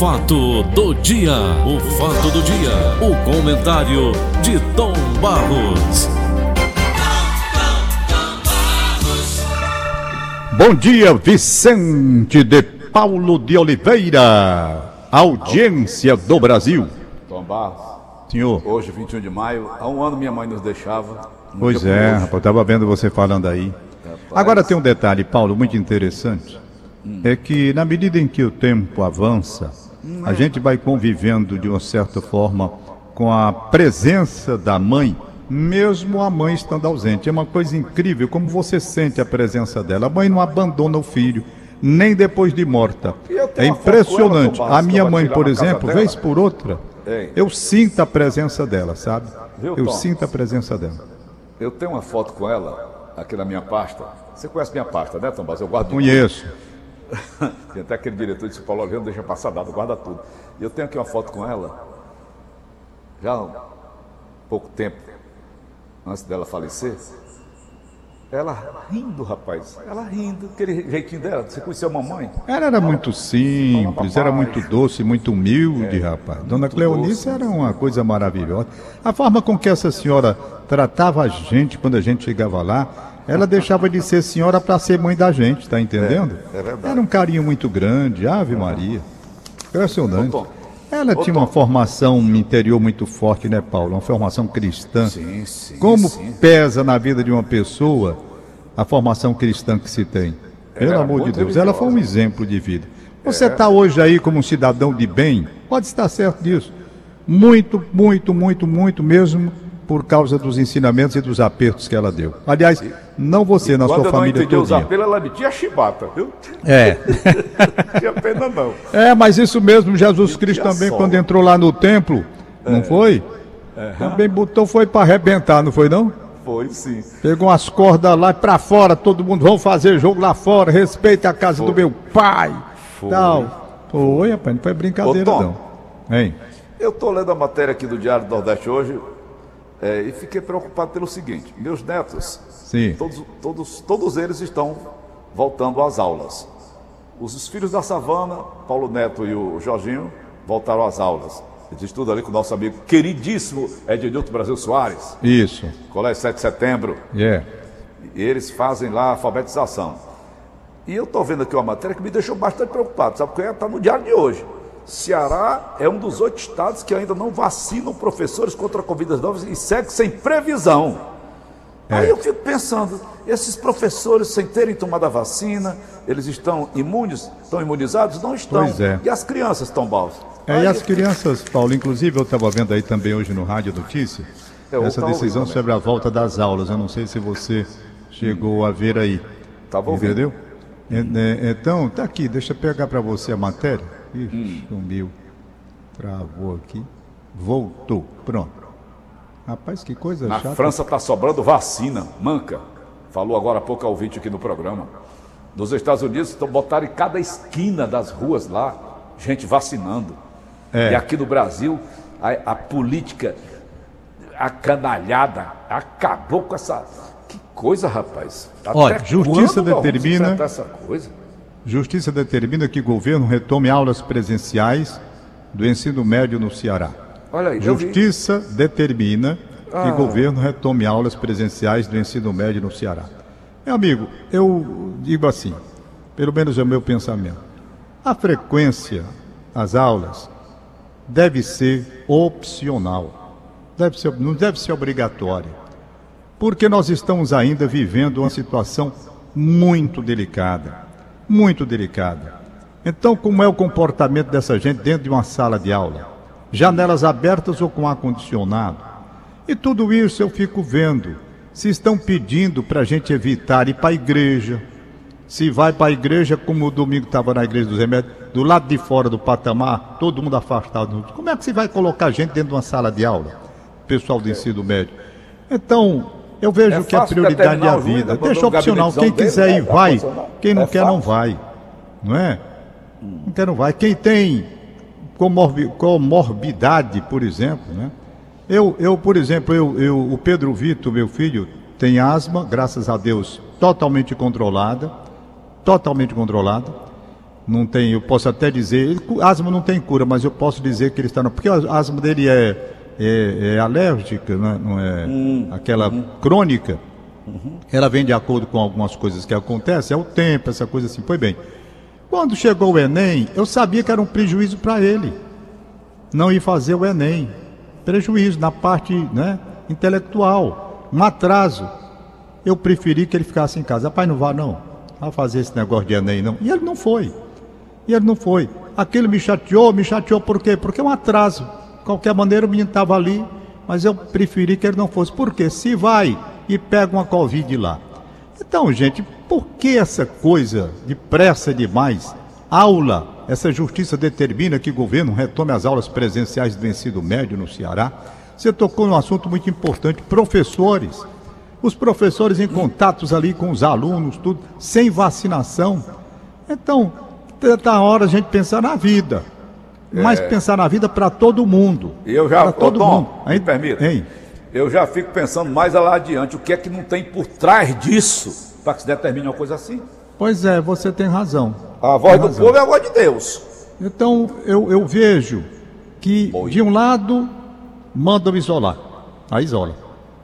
fato do dia, o fato do dia, o comentário de Tom Barros. Bom dia, Vicente de Paulo de Oliveira, audiência do Brasil. Tom Barros, Senhor. hoje, 21 de maio, há um ano minha mãe nos deixava. Pois é, rapaz, eu estava vendo você falando aí. Agora tem um detalhe, Paulo, muito interessante. É que na medida em que o tempo avança, a gente vai convivendo de uma certa forma com a presença da mãe, mesmo a mãe estando ausente. É uma coisa incrível como você sente a presença dela. A mãe não abandona o filho, nem depois de morta. É impressionante. A minha mãe, por exemplo, vez por outra, eu sinto a presença dela, sabe? Eu sinto a presença dela. Eu tenho uma foto com ela, aqui na minha pasta. Você conhece minha pasta, né, Tom Barros? Eu guardo Conheço. Tem até aquele diretor de Paulo Oliveira, não deixa passar nada, guarda tudo. E eu tenho aqui uma foto com ela, já há pouco tempo, antes dela falecer. Ela rindo, rapaz. Ela rindo, aquele jeitinho dela. Você conheceu a mamãe? Ela era muito simples, era muito doce, muito humilde, rapaz. Dona Cleonice era uma coisa maravilhosa. A forma com que essa senhora tratava a gente quando a gente chegava lá, ela deixava de ser senhora para ser mãe da gente, tá entendendo? É, é verdade. Era um carinho muito grande, Ave Maria. Impressionante. Ô. Ela Ô, tinha uma formação interior muito forte, né, Paulo? Uma formação cristã. Sim, sim. Como sim. pesa na vida de uma pessoa a formação cristã que se tem? Pelo Era amor de Deus, ela foi um exemplo de vida. Você está hoje aí como um cidadão de bem, pode estar certo disso. Muito, muito, muito, muito mesmo por causa dos ensinamentos e dos apertos que ela deu. Aliás, não você, na Quando sua família entendi os toda. apelos, ela metia chibata, viu? É. Não tinha pena não. É, mas isso mesmo, Jesus Cristo tinha também, sol. quando entrou lá no templo, não foi? Também botou, foi para arrebentar, não foi não? Foi sim. Pegou umas cordas lá pra fora, todo mundo, vamos fazer jogo lá fora, respeite a casa do meu pai. Foi. Tal. Foi, rapaz, não foi brincadeira Ô, Tom. não. Hein? Eu estou lendo a matéria aqui do Diário do Nordeste hoje é, e fiquei preocupado pelo seguinte: meus netos, Sim. todos, todos, todos eles estão voltando às aulas. Os filhos da Savana, Paulo Neto e o Jorginho, voltaram às aulas. Eles estudam ali com o nosso amigo queridíssimo Edilton Brasil Soares, Isso. Colégio 7 de Setembro. É. E eles fazem lá a alfabetização. E eu estou vendo aqui uma matéria que me deixou bastante preocupado, sabe? Porque está no diário de hoje. Ceará é um dos oito estados que ainda não vacinam professores contra a Covid-19 e segue sem previsão. É. Aí eu fico pensando, esses professores sem terem tomado a vacina, eles estão imunes, estão imunizados? Não estão. Pois é. E as crianças estão balsas? É, e as crianças, Paulo, inclusive eu estava vendo aí também hoje no Rádio Notícia, Eu essa decisão sobre a volta das aulas. Eu não sei se você chegou a ver aí. Tava ouvindo. Entendeu? É, é, Então, tá aqui, deixa eu pegar para você a matéria. Ixi, sumiu. Travou aqui. Voltou. Pronto. Rapaz, que coisa Na chata. França está sobrando vacina, manca. Falou agora há pouco ao ouvinte aqui no programa. Nos Estados Unidos estão botaram em cada esquina das ruas lá, gente vacinando. É. E aqui no Brasil, a, a política acanalhada acabou com essa. Que coisa, rapaz. Até Olha, justiça quando nós vamos determina- essa coisa. Justiça determina que o governo retome aulas presenciais do ensino médio no Ceará. Olha aí. Justiça determina que Ah. o governo retome aulas presenciais do ensino médio no Ceará. Meu amigo, eu digo assim, pelo menos é o meu pensamento. A frequência às aulas deve ser opcional. Deve ser, não deve ser obrigatória. Porque nós estamos ainda vivendo uma situação muito delicada. Muito delicada. Então, como é o comportamento dessa gente dentro de uma sala de aula? Janelas abertas ou com ar-condicionado? E tudo isso eu fico vendo. Se estão pedindo para a gente evitar ir para a igreja, se vai para a igreja, como o domingo estava na igreja dos remédios, do lado de fora do patamar, todo mundo afastado. Como é que se vai colocar gente dentro de uma sala de aula? Pessoal do ensino médio. Então, eu vejo É que a fácil prioridade é a o vida. Deixa opcional. Quem quiser dele, ir, vai. Quem não É quer, não fácil. vai. Não é? Não quer, não vai. Quem tem comorbi- comorbidade, por exemplo, né? Eu, eu por exemplo, eu, eu, o Pedro Vitor, meu filho, tem asma, graças a Deus, totalmente controlada, totalmente controlada, não tem, eu posso até dizer, ele- asma não tem cura, mas eu posso dizer que ele está, no- porque a asma dele é, é, é alérgica, né? não é aquela crônica. Ela vem de acordo com algumas coisas que acontecem, é o tempo, essa coisa assim. Pois bem, quando chegou o Enem, eu sabia que era um prejuízo para ele não ir fazer o Enem. Prejuízo na parte né, intelectual, um atraso. Eu preferi que ele ficasse em casa. Rapaz, não vá não. Vai fazer esse negócio de Enem, não. E ele não foi. E ele não foi. Aquilo me chateou, me chateou por quê? Porque é um atraso. Qualquer maneira, o menino estava ali, mas eu preferi que ele não fosse. Por quê? Se vai e pega uma Covid lá. Então, gente, por que essa coisa de pressa demais? Aula, essa justiça determina que o governo retome as aulas presenciais do ensino médio no Ceará. Você tocou num assunto muito importante, professores. Os professores em contatos ali com os alunos, tudo, sem vacinação. Então, tá hora a gente pensar na vida. Mas pensar na vida para todo mundo. Eu já, Para todo ô, Tom, mundo. me permita, Hein? eu já fico pensando mais lá adiante, o que é que não tem por trás disso para que se determine uma coisa assim? Pois é, você tem razão. A voz Tem do razão. povo é a voz de Deus. Então, eu, eu vejo que, Oi. de um lado, mandam isolar. Aí isola.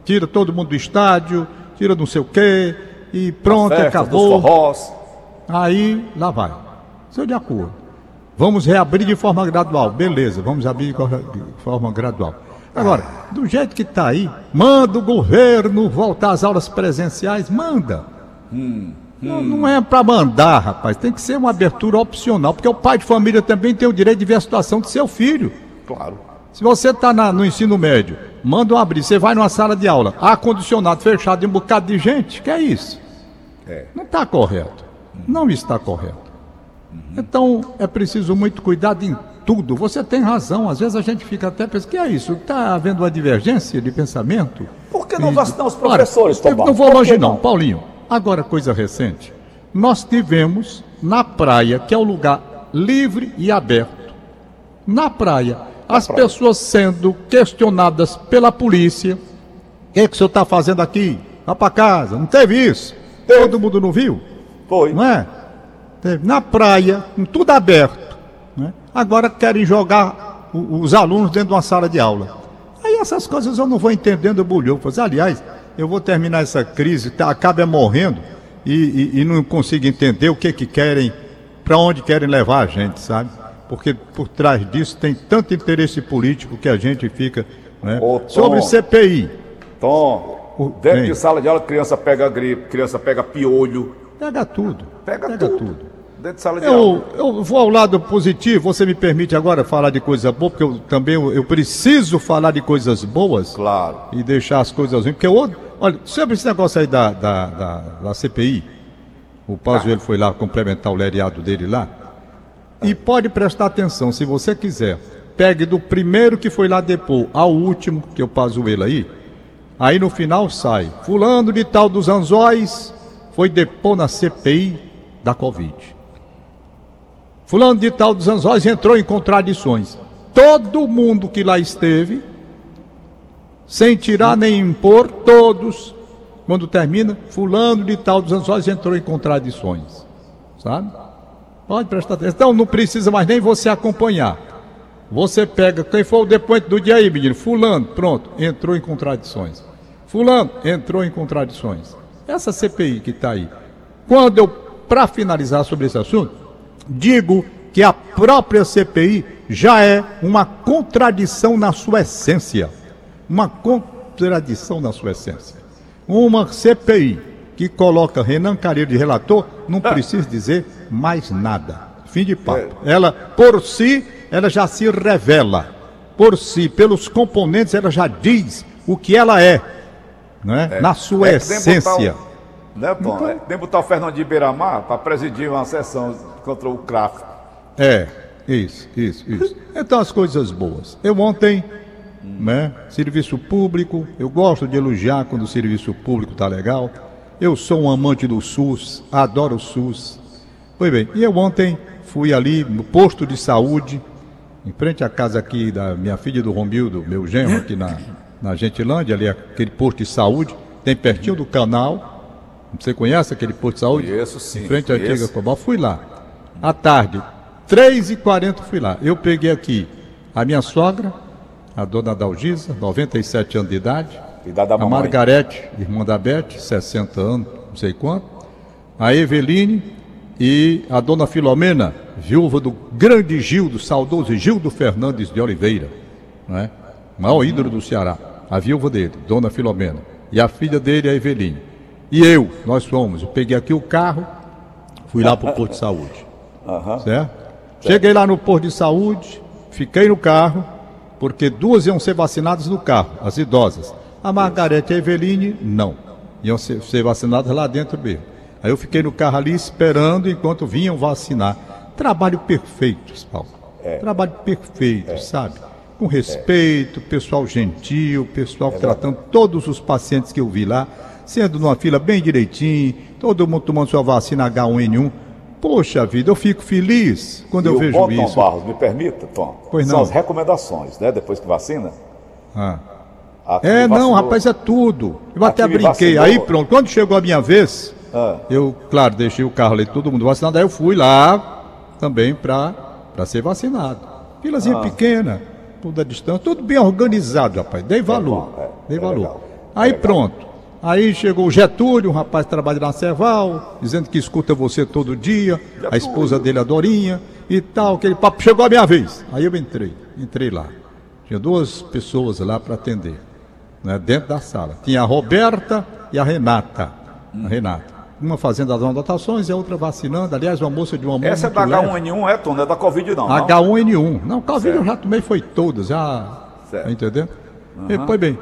Tira todo mundo do estádio, tira não sei o quê, e pronto, Festas acabou. Dos forrós. Aí, lá vai. Sou de acordo. Vamos reabrir de forma gradual. Beleza, vamos abrir de forma gradual. Agora, do jeito que está aí, manda o governo voltar às aulas presenciais, manda. Não, não é para mandar, rapaz. Tem que ser uma abertura opcional, porque o pai de família também tem o direito de ver a situação do seu filho. Claro. Se você está no ensino médio, manda um abrir, você vai numa sala de aula, ar-condicionado fechado e um bocado de gente, que é isso? É. Não está correto. Não está correto. Então é preciso muito cuidado em tudo. Você tem razão. Às vezes a gente fica até pensando, que é isso? Está havendo uma divergência de pensamento? Por que não E- vacinar os Olha, professores, Tomás? não vou longe não? Paulinho. Agora, coisa recente. Nós tivemos na praia, que é o lugar livre e aberto, na praia, as praia. pessoas sendo questionadas pela polícia. O que, é que o senhor está fazendo aqui? Vá para casa. Não teve isso? Todo mundo não viu? Foi. Não é? Na praia, com tudo aberto. né? Agora querem jogar os alunos dentro de uma sala de aula. Aí essas coisas eu não vou entendendo bulhufas. Aliás, eu vou terminar essa crise, tá, acaba morrendo e, e- e não consigo entender o que que querem, para onde querem levar a gente, sabe? Porque por trás disso tem tanto interesse político que a gente fica. Né? Ô, Tom. Sobre CPI. Tom, O- dentro de sala de aula, criança pega gripe, criança pega piolho. Pega tudo. Pega, tudo. Dentro de sala de Eu, aula. eu vou ao lado positivo. Você me permite agora falar de coisa boa, porque eu também eu, preciso falar de coisas boas Claro. e deixar as coisas ruins. Porque eu, olha, sobre esse negócio aí da, da, da, da CPI, o Pazuello foi lá complementar o lereado dele lá. E pode prestar atenção, se você quiser. Pegue do primeiro que foi lá depor ao último, que é o Pazuello aí. Aí no final sai. Fulano de tal dos anzóis foi depor na CPI da Covid. Fulano de tal dos anzóis entrou em contradições. Todo mundo que lá esteve, sem tirar nem impor, todos, quando termina, fulano de tal dos anzóis entrou em contradições. Sabe? Pode prestar atenção. Então não precisa mais nem você acompanhar. Você pega, quem for o depoente do dia aí, menino? Fulano, pronto, entrou em contradições. Fulano, entrou em contradições. Essa CPI que está aí. Quando eu, para finalizar sobre esse assunto, digo que a própria CPI já é uma contradição na sua essência. Uma contradição na sua essência. Uma CPI que coloca Renan Careiro de relator não precisa dizer mais nada. Fim de papo. Ela, por si, ela já se revela. Por si, pelos componentes, ela já diz o que ela é. Né? Na sua É nem botar essência. o- Né, Tom? Então- É botar o Fernandinho Beiramar para presidir uma sessão contra o CRAF. É, isso, isso, isso. Então as coisas boas. Eu ontem, né, serviço público, eu gosto de elogiar quando o serviço público tá legal. Eu sou um amante do SUS, adoro o SUS. Pois bem, e eu ontem fui ali no posto de saúde, em frente à casa aqui da minha filha do Romildo, meu genro, aqui na, na Gentilândia, ali aquele posto de saúde, tem pertinho do canal. Você conhece aquele posto de saúde? Conheço, sim, Em frente à antiga Cobal. Fui lá. À tarde, 3h40 fui lá. Eu peguei aqui a minha sogra, a dona Dalgisa, 97 anos de idade. Da a mamãe. Margarete, irmã da Beth, 60 anos, não sei quanto. A Eveline e a dona Filomena, viúva do grande Gildo, saudoso Gildo Fernandes de Oliveira, não é? maior ídolo do Ceará. A viúva dele, dona Filomena. E a filha dele, a Eveline. E eu, nós fomos. Eu peguei aqui o carro, fui lá para o posto de saúde. Aham. Certo? Cheguei lá no posto de saúde, fiquei no carro, porque duas iam ser vacinadas no carro, as idosas. A Margarete e a Eveline, não. Iam ser, ser vacinadas lá dentro mesmo. Aí eu fiquei no carro ali esperando enquanto vinham vacinar. Trabalho perfeito, Paulo. Trabalho perfeito, sabe? Com respeito, pessoal gentil, pessoal tratando todos os pacientes que eu vi lá, sendo numa fila bem direitinho, todo mundo tomando sua vacina H1N1. Poxa vida, eu fico feliz quando E eu vejo bom, Tom isso. Barros, me permita, Tom. Pois São não. as recomendações, né? Depois que vacina. Ah. É, não, rapaz, é tudo. Eu Aqui até brinquei. Aí pronto, quando chegou a minha vez, Ah. eu, claro, deixei o carro ali, todo mundo vacinado, aí eu fui lá também para ser vacinado. Filazinha pequena, tudo à distância, tudo bem organizado, rapaz. Dei valor. bom, é, dei é valor. legal, é aí legal. pronto. Aí chegou o Getúlio, um rapaz que trabalha na Ceval, dizendo que escuta você todo dia, a esposa dele, a Dorinha, e tal, aquele papo. Chegou a minha vez. Aí eu entrei, entrei lá. Tinha duas pessoas lá para atender, né, dentro da sala. Tinha a Roberta e a Renata. A Renata. Uma fazendo as anotações e a outra vacinando. Aliás, uma moça de uma mão Essa é da leve. H1N1, é, Tom? Não é da Covid, não. não? H1N1. Não, Covid eu Certo. já tomei, foi todas, já. Certo. Tá entendendo? E, pois bem,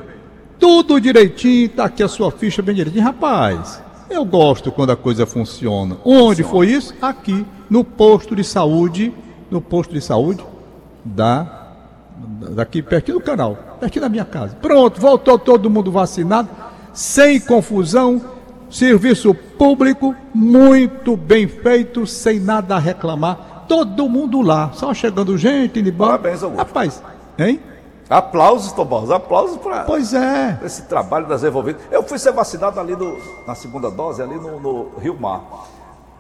tudo direitinho, tá aqui a sua ficha bem direitinho. Rapaz, eu gosto quando a coisa funciona. Onde foi isso? Aqui, no posto de saúde, no posto de saúde da daqui pertinho do canal, pertinho da minha casa. Pronto, voltou todo mundo vacinado, sem confusão, serviço público muito bem feito, sem nada a reclamar. Todo mundo lá, só chegando gente, indo embora. Parabéns, Augusto. Rapaz, hein? Aplausos, Tom Barros, aplausos para Pois é. esse trabalho das envolvidas. Eu fui ser vacinado ali no- na segunda dose, ali no, no Rio Mar.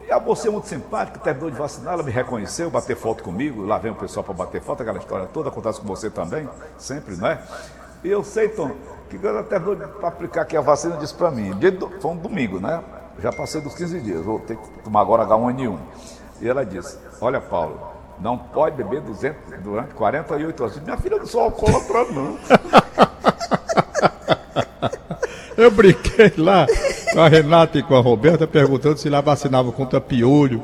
E a moça é muito simpática, terminou de vacinar, ela me reconheceu, bateu foto comigo, lá vem o pessoal para bater foto, aquela história toda, acontece com você também, sempre, não é? E eu sei, Tom, que quando ela terminou de aplicar aqui a vacina, disse para mim, foi um domingo, né? Já passei dos 15 dias, vou ter que tomar agora H1N1. E ela disse, olha Paulo, não pode beber 200, durante 48 horas. Minha filha não sou alcoólatra, não. Eu brinquei lá com a Renata e com a Roberta perguntando se lá vacinava contra piolho.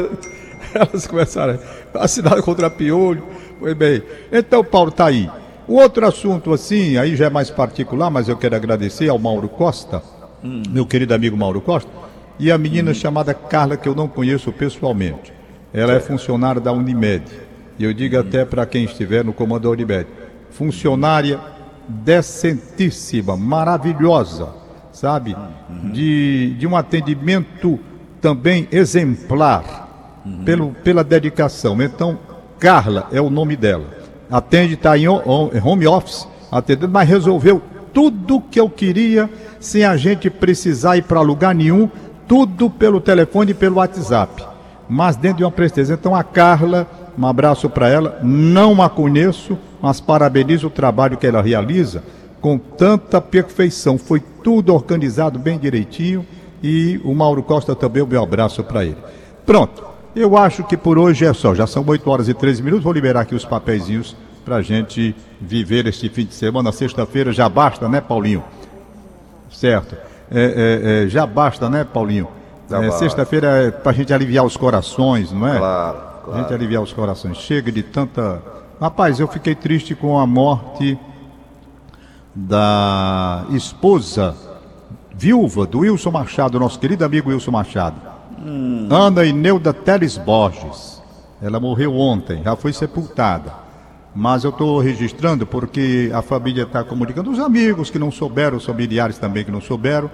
Elas começaram a vacinar contra piolho. Pois bem. Então, Paulo, tá aí. O outro assunto, assim, aí já é mais particular, mas eu quero agradecer ao Mauro Costa, meu querido amigo Mauro Costa, e a menina chamada Carla, que eu não conheço pessoalmente. Ela é funcionária da Unimed. E eu digo até para quem estiver no comando da Unimed. Funcionária decentíssima, maravilhosa, sabe? De, de um atendimento também exemplar pelo, pela dedicação. Então, Carla é o nome dela. Atende, está em ho- ho- home office, atendendo, mas resolveu tudo que eu queria sem a gente precisar ir para lugar nenhum, tudo pelo telefone e pelo WhatsApp. Mas dentro de uma presteza. Então, a Carla, um abraço para ela. Não a conheço, mas parabenizo o trabalho que ela realiza com tanta perfeição. Foi tudo organizado bem direitinho e o Mauro Costa também, o meu abraço para ele. Pronto, eu acho que por hoje é só. Já são 8 horas e 13 minutos. Vou liberar aqui os papeizinhos para a gente viver este fim de semana. Sexta-feira já basta, né, Paulinho? Certo. É, é, é, já basta, né, Paulinho? É. Sexta-feira é para a gente aliviar os corações, não é? Claro, A claro. gente aliviar os corações. Chega de tanta. Rapaz, eu fiquei triste com a morte da esposa viúva do Wilson Machado, nosso querido amigo Wilson Machado. Ana Ineuda Teles Borges. Ela morreu ontem, já foi sepultada. Mas eu estou registrando porque a família está comunicando, os amigos que não souberam, os familiares também que não souberam.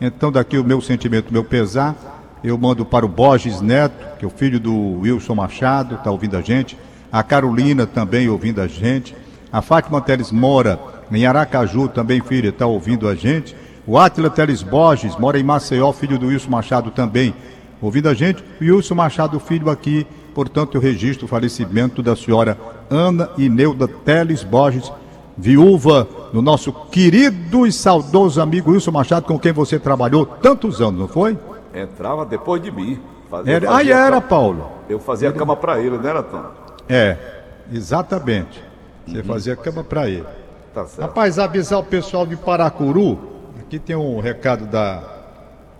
Então, daqui o meu sentimento, o meu pesar, eu mando para o Borges Neto, que é o filho do Wilson Machado, está ouvindo a gente. A Carolina também ouvindo a gente. A Fátima Teles mora em Aracaju, também filha, está ouvindo a gente. O Átila Teles Borges mora em Maceió, filho do Wilson Machado também ouvindo a gente. Wilson Machado Filho aqui, portanto, eu registro o falecimento da senhora Ana Ineuda Teles Borges, viúva do nosso querido e saudoso amigo Wilson Machado, com quem você trabalhou tantos anos, não foi? Entrava depois de mim. Fazia, era, aí era, Paulo. Eu fazia era... cama para ele, não era, Tom? É, exatamente. Você uhum. fazia cama para ele. Tá certo. Rapaz, avisar o pessoal de Paracuru, aqui tem um recado da,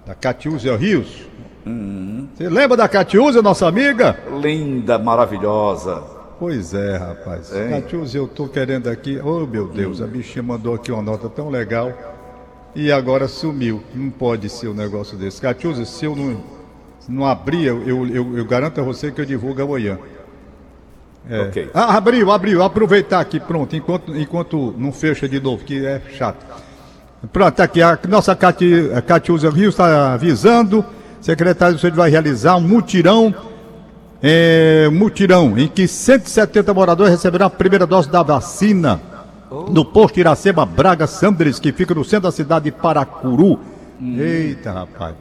da Catiúzia Rios. Uhum. Você lembra da Catiúzia, nossa amiga? Linda, maravilhosa. Pois é, rapaz. Catiúzia, eu tô querendo aqui. Oh, meu Deus, uhum. a bichinha mandou aqui uma nota tão legal e agora sumiu. Não pode ser um negócio desse. Catiúzia, se eu não, não abrir, eu, eu, eu, garanto a você que eu divulgo amanhã. É. Okay. Ah, abriu, abriu. Aproveitar aqui, pronto, enquanto, enquanto não fecha de novo, que é chato. Pronto, tá aqui. A nossa Cati, a Catiúzia Rio está avisando. Secretário de Saúde vai realizar um mutirão. É, mutirão em que 170 moradores receberão a primeira dose da vacina no posto Iracema Braga Sandres, que fica no centro da cidade de Paracuru. Hum. Eita, rapaz.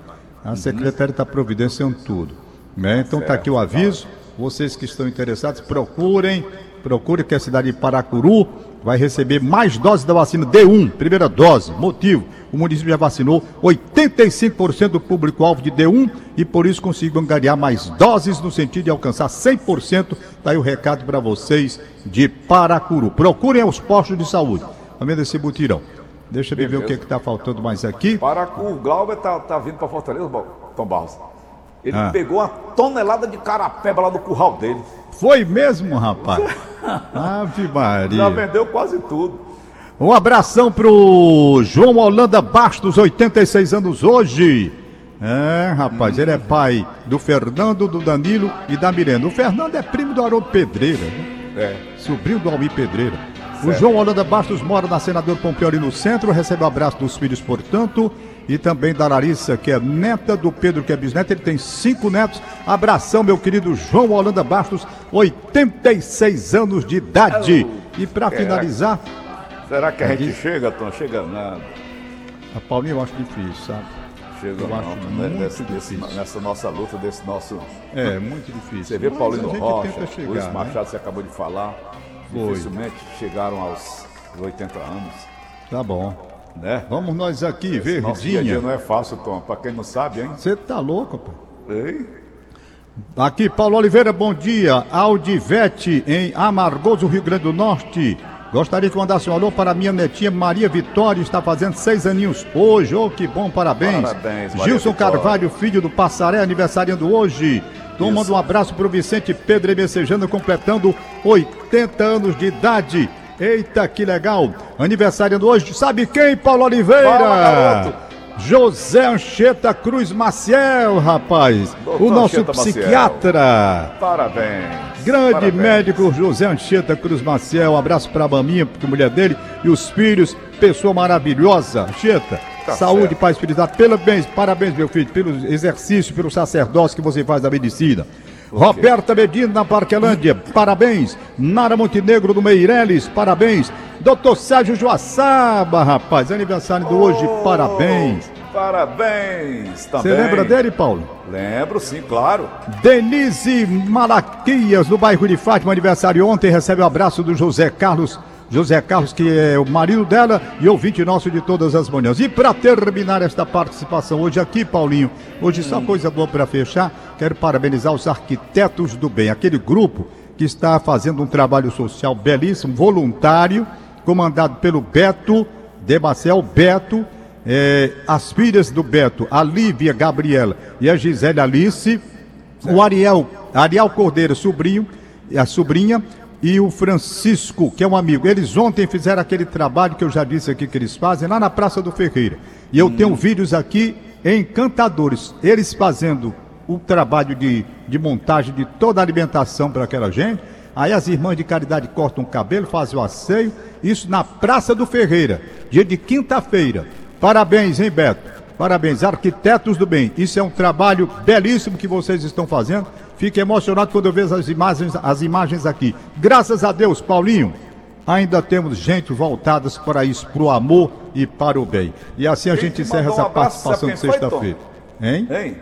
A secretária está providenciando tudo. Né? Então está aqui o aviso. Vocês que estão interessados, procurem, procurem que a cidade de Paracuru vai receber mais doses da vacina D1, primeira dose. Motivo: o município já vacinou 85% do público-alvo de D1 e por isso conseguiu angariar mais doses no sentido de alcançar 100%. Está aí o recado para vocês de Paracuru. Procurem os postos de saúde. Também desse butirão. Deixa eu ver o que está faltando mais aqui. Paracuru, o Glauber está tá vindo para Fortaleza, Tom Barros. Ele ah. pegou uma tonelada de carapeba lá no curral dele. Foi mesmo, rapaz? Ave Maria. Já vendeu quase tudo. Um abração pro João Holanda Bastos, 86 anos hoje. É, rapaz, ele é pai do Fernando, do Danilo e da Miranda. O Fernando é primo do Haroldo Pedreira, né? É. Sobrinho do Almir Pedreira. Certo. O João Holanda Bastos mora na Senador Pompeu ali no centro, recebe o abraço dos filhos, portanto, e também da Larissa, que é neta do Pedro, que é bisneta. Ele tem cinco netos. Abração, meu querido João Holanda Bastos, 86 anos de idade. E para finalizar. Será que a gente chega, Tom? Chega nada. A Paulinha eu acho difícil, sabe? Chega eu não, acho né? Nessa, desse, nessa nossa luta, desse nosso. É, muito difícil. Você vê Mas Paulino Rocha, chegar, Luiz né? Machado, né? você acabou de falar. Foi. Dificilmente chegaram aos 80 anos. Tá bom. Né? Vamos nós aqui, Esse verdinha. Dia, dia não é fácil, Tom. Para quem não sabe, hein? Você tá louco, pô. Ei. Aqui, Paulo Oliveira, bom dia. Aldivete, em Amargoso, Rio Grande do Norte. Gostaria que mandasse um alô para minha netinha Maria Vitória, está fazendo seis aninhos hoje. Oh, que bom, parabéns. Parabéns, Maria Gilson Vitória. Carvalho, filho do Passaré, aniversariando hoje. Então manda um abraço para o Vicente Pedro Messejano, completando 80 anos de idade. Eita, que legal! Aniversário hoje, sabe quem, Paulo Oliveira? Fala, José Ancheta Cruz Maciel, rapaz. Doutor o nosso Ancheta psiquiatra. Maciel. Parabéns. Grande Parabéns. médico José Ancheta Cruz Maciel. Um abraço para a maminha, a mulher dele e os filhos. Pessoa maravilhosa. Ancheta, tá saúde, certo. paz, felicidade. Parabéns, parabéns, meu filho, pelo exercício, pelo sacerdócio que você faz da medicina. Roberta Medina na Parquelândia, parabéns. Nara Montenegro do Meireles, parabéns. Doutor Sérgio Joaçaba, rapaz, aniversário do hoje, oh, parabéns. Parabéns também. Você lembra dele, Paulo? Lembro, sim, claro. Denise Malaquias, do bairro de Fátima, aniversário ontem, recebe o um abraço do José Carlos José Carlos, que é o marido dela e ouvinte nosso de todas as manhãs. E para terminar esta participação hoje aqui, Paulinho, hoje só hum. coisa boa para fechar, quero parabenizar os arquitetos do bem, aquele grupo que está fazendo um trabalho social belíssimo, voluntário, comandado pelo Beto Demacel Beto, é, as filhas do Beto, a Lívia Gabriela e a Gisele Alice, o Ariel, Ariel Cordeiro, sobrinho, a sobrinha, e o Francisco, que é um amigo. Eles ontem fizeram aquele trabalho que eu já disse aqui que eles fazem lá na Praça do Ferreira. E eu hum. tenho vídeos aqui encantadores. Eles fazendo o trabalho de, de montagem de toda a alimentação para aquela gente. Aí as irmãs de caridade cortam o cabelo, fazem o asseio. Isso na Praça do Ferreira, dia de quinta-feira. Parabéns, hein, Beto? Parabéns, arquitetos do bem. Isso é um trabalho belíssimo que vocês estão fazendo. Fico emocionado quando eu vejo as imagens, as imagens aqui. Graças a Deus, Paulinho, ainda temos gente voltadas para isso, para o amor e para o bem. E assim a gente encerra essa participação de sexta-feira. Hein? hein?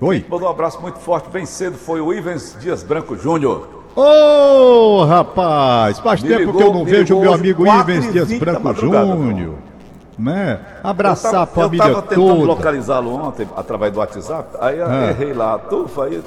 Oi. Mandou um abraço muito forte, bem cedo, foi o Ivens Dias Branco Júnior. Ô, rapaz, faz Me tempo ligou- que eu não vejo ligou meu amigo 4 Ivens Dias 20 da Branco Júnior. Né? Abraçar eu a tava, família eu tava tentando toda. localizá-lo ontem através do WhatsApp, aí eu Ah. errei lá, tufa, aí ele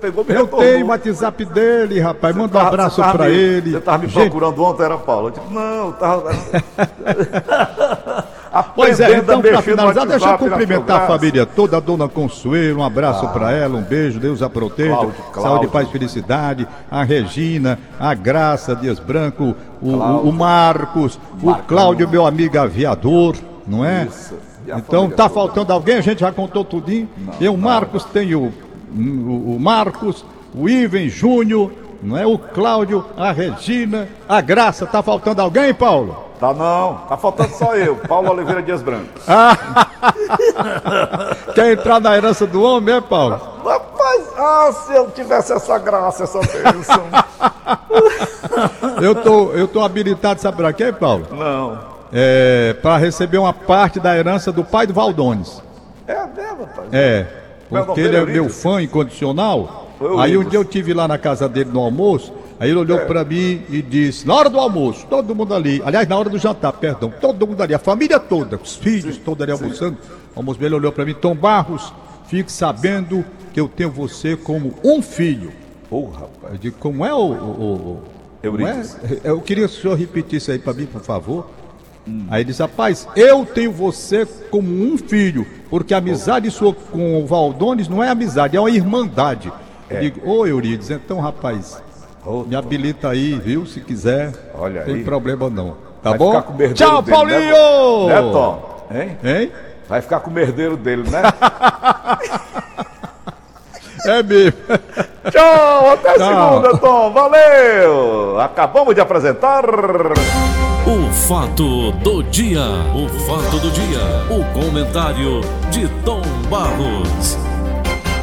pegou me Eu tenho o WhatsApp dele, rapaz. Manda um Tava- abraço tava me- ele. Você tava me Gente, procurando ontem, era Paulo. Eu não, tava. Pois é, então, no finalizar, deixa eu cumprimentar a família toda, a dona Consuelo, um abraço pra ela, um beijo, Deus a proteja. Cláudio, Cláudio. Saúde, paz e felicidade. A Regina, a Graça Dias Branco, o, o- o Marcos, o. Cláudio, meu amigo aviador, não é? Isso. Então tá toda. faltando alguém, a gente já contou tudinho. Eu, Marcos, tenho o, o Marcos, o Iven Júnior, não é? O Cláudio, a Regina, a Graça. Tá faltando alguém, Paulo? Tá não, tá faltando só eu, Paulo Oliveira Dias Branco. Quer entrar na herança do homem, é, Paulo? Rapaz, ah, se eu tivesse essa graça, essa bênção. Eu tô, eu tô habilitado, sabe pra quê, Paulo? não. É, para receber uma parte da herança do pai do Valdones. É mesmo, rapaz. É, porque ele é é meu fã incondicional. Aí um dia eu tive lá na casa dele no almoço, aí ele olhou pra mim e disse: na hora do almoço, todo mundo ali, aliás, na hora do jantar, perdão, todo mundo ali, a família toda, os filhos todos ali almoçando. O almoço dele olhou pra mim: Tom Barros, fique sabendo que eu tenho você como um filho. Porra, rapaz. Eu digo: como é o. o, o- como é? Eurípides. Eu queria que o senhor repetisse aí pra mim, por favor. Aí ele disse, rapaz, eu tenho você como um filho, porque a amizade sua com o Valdones não é amizade, é uma irmandade. Eu digo, ô Eurides, então, rapaz, me habilita aí, viu? Se quiser, Olha tem aí. problema não. Tá Vai bom? ficar com o herdeiro Tchau, dele, Paulinho! Né, né, Tom? Hein? Hein? Vai ficar com o merdeiro dele, né? É mesmo. Tchau, até Tchau. segunda, Tom. Valeu! Acabamos de apresentar. O fato do dia. O fato do dia. O comentário de Tom Barros.